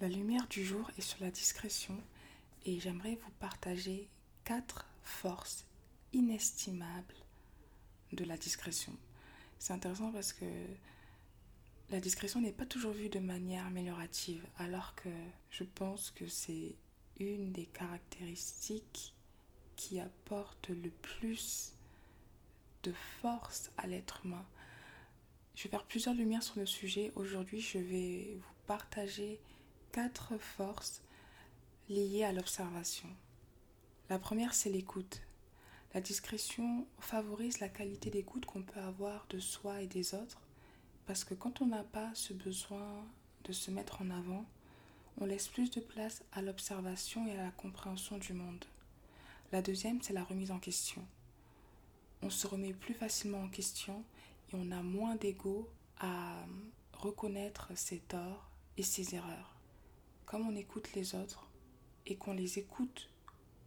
La lumière du jour est sur la discrétion et j'aimerais vous partager quatre forces inestimables de la discrétion. C'est intéressant parce que la discrétion n'est pas toujours vue de manière améliorative, alors que je pense que c'est une des caractéristiques qui apporte le plus de force à l'être humain. Je vais faire plusieurs lumières sur le sujet. Aujourd'hui, je vais vous partager quatre forces liées à l'observation. La première, c'est l'écoute. La discrétion favorise la qualité d'écoute qu'on peut avoir de soi et des autres, parce que quand on n'a pas ce besoin de se mettre en avant, on laisse plus de place à l'observation et à la compréhension du monde. La deuxième, c'est la remise en question. On se remet plus facilement en question et on a moins d'ego à reconnaître ses torts et ses erreurs comme on écoute les autres et qu'on les écoute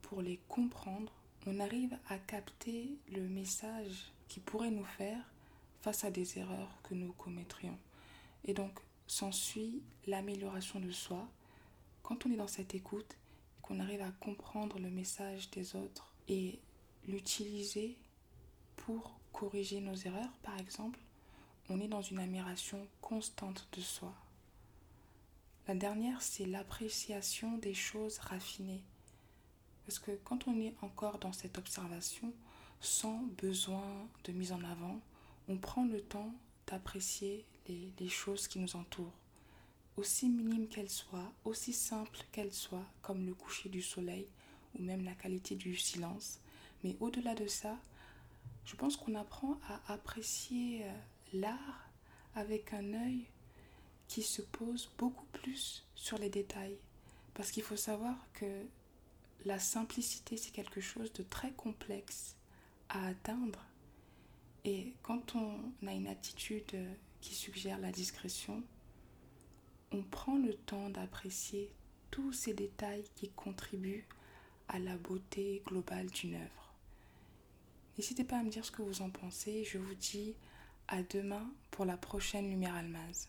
pour les comprendre, on arrive à capter le message qui pourrait nous faire face à des erreurs que nous commettrions. Et donc s'ensuit l'amélioration de soi quand on est dans cette écoute, qu'on arrive à comprendre le message des autres et l'utiliser pour corriger nos erreurs, par exemple, on est dans une amélioration constante de soi. La dernière, c'est l'appréciation des choses raffinées. Parce que quand on est encore dans cette observation, sans besoin de mise en avant, on prend le temps d'apprécier les, choses qui nous entourent. Aussi minimes qu'elles soient, aussi simples qu'elles soient, comme le coucher du soleil ou même la qualité du silence. Mais au-delà de ça, je pense qu'on apprend à apprécier euh, l'art avec un œil qui se pose beaucoup plus sur les détails. Parce qu'il faut savoir que la simplicité, c'est quelque chose de très complexe à atteindre. Et quand on a une attitude qui suggère la discrétion, on prend le temps d'apprécier tous ces détails qui contribuent à la beauté globale d'une œuvre. N'hésitez pas à me dire ce que vous en pensez. Je vous dis à demain pour la prochaine Lumière Almaz.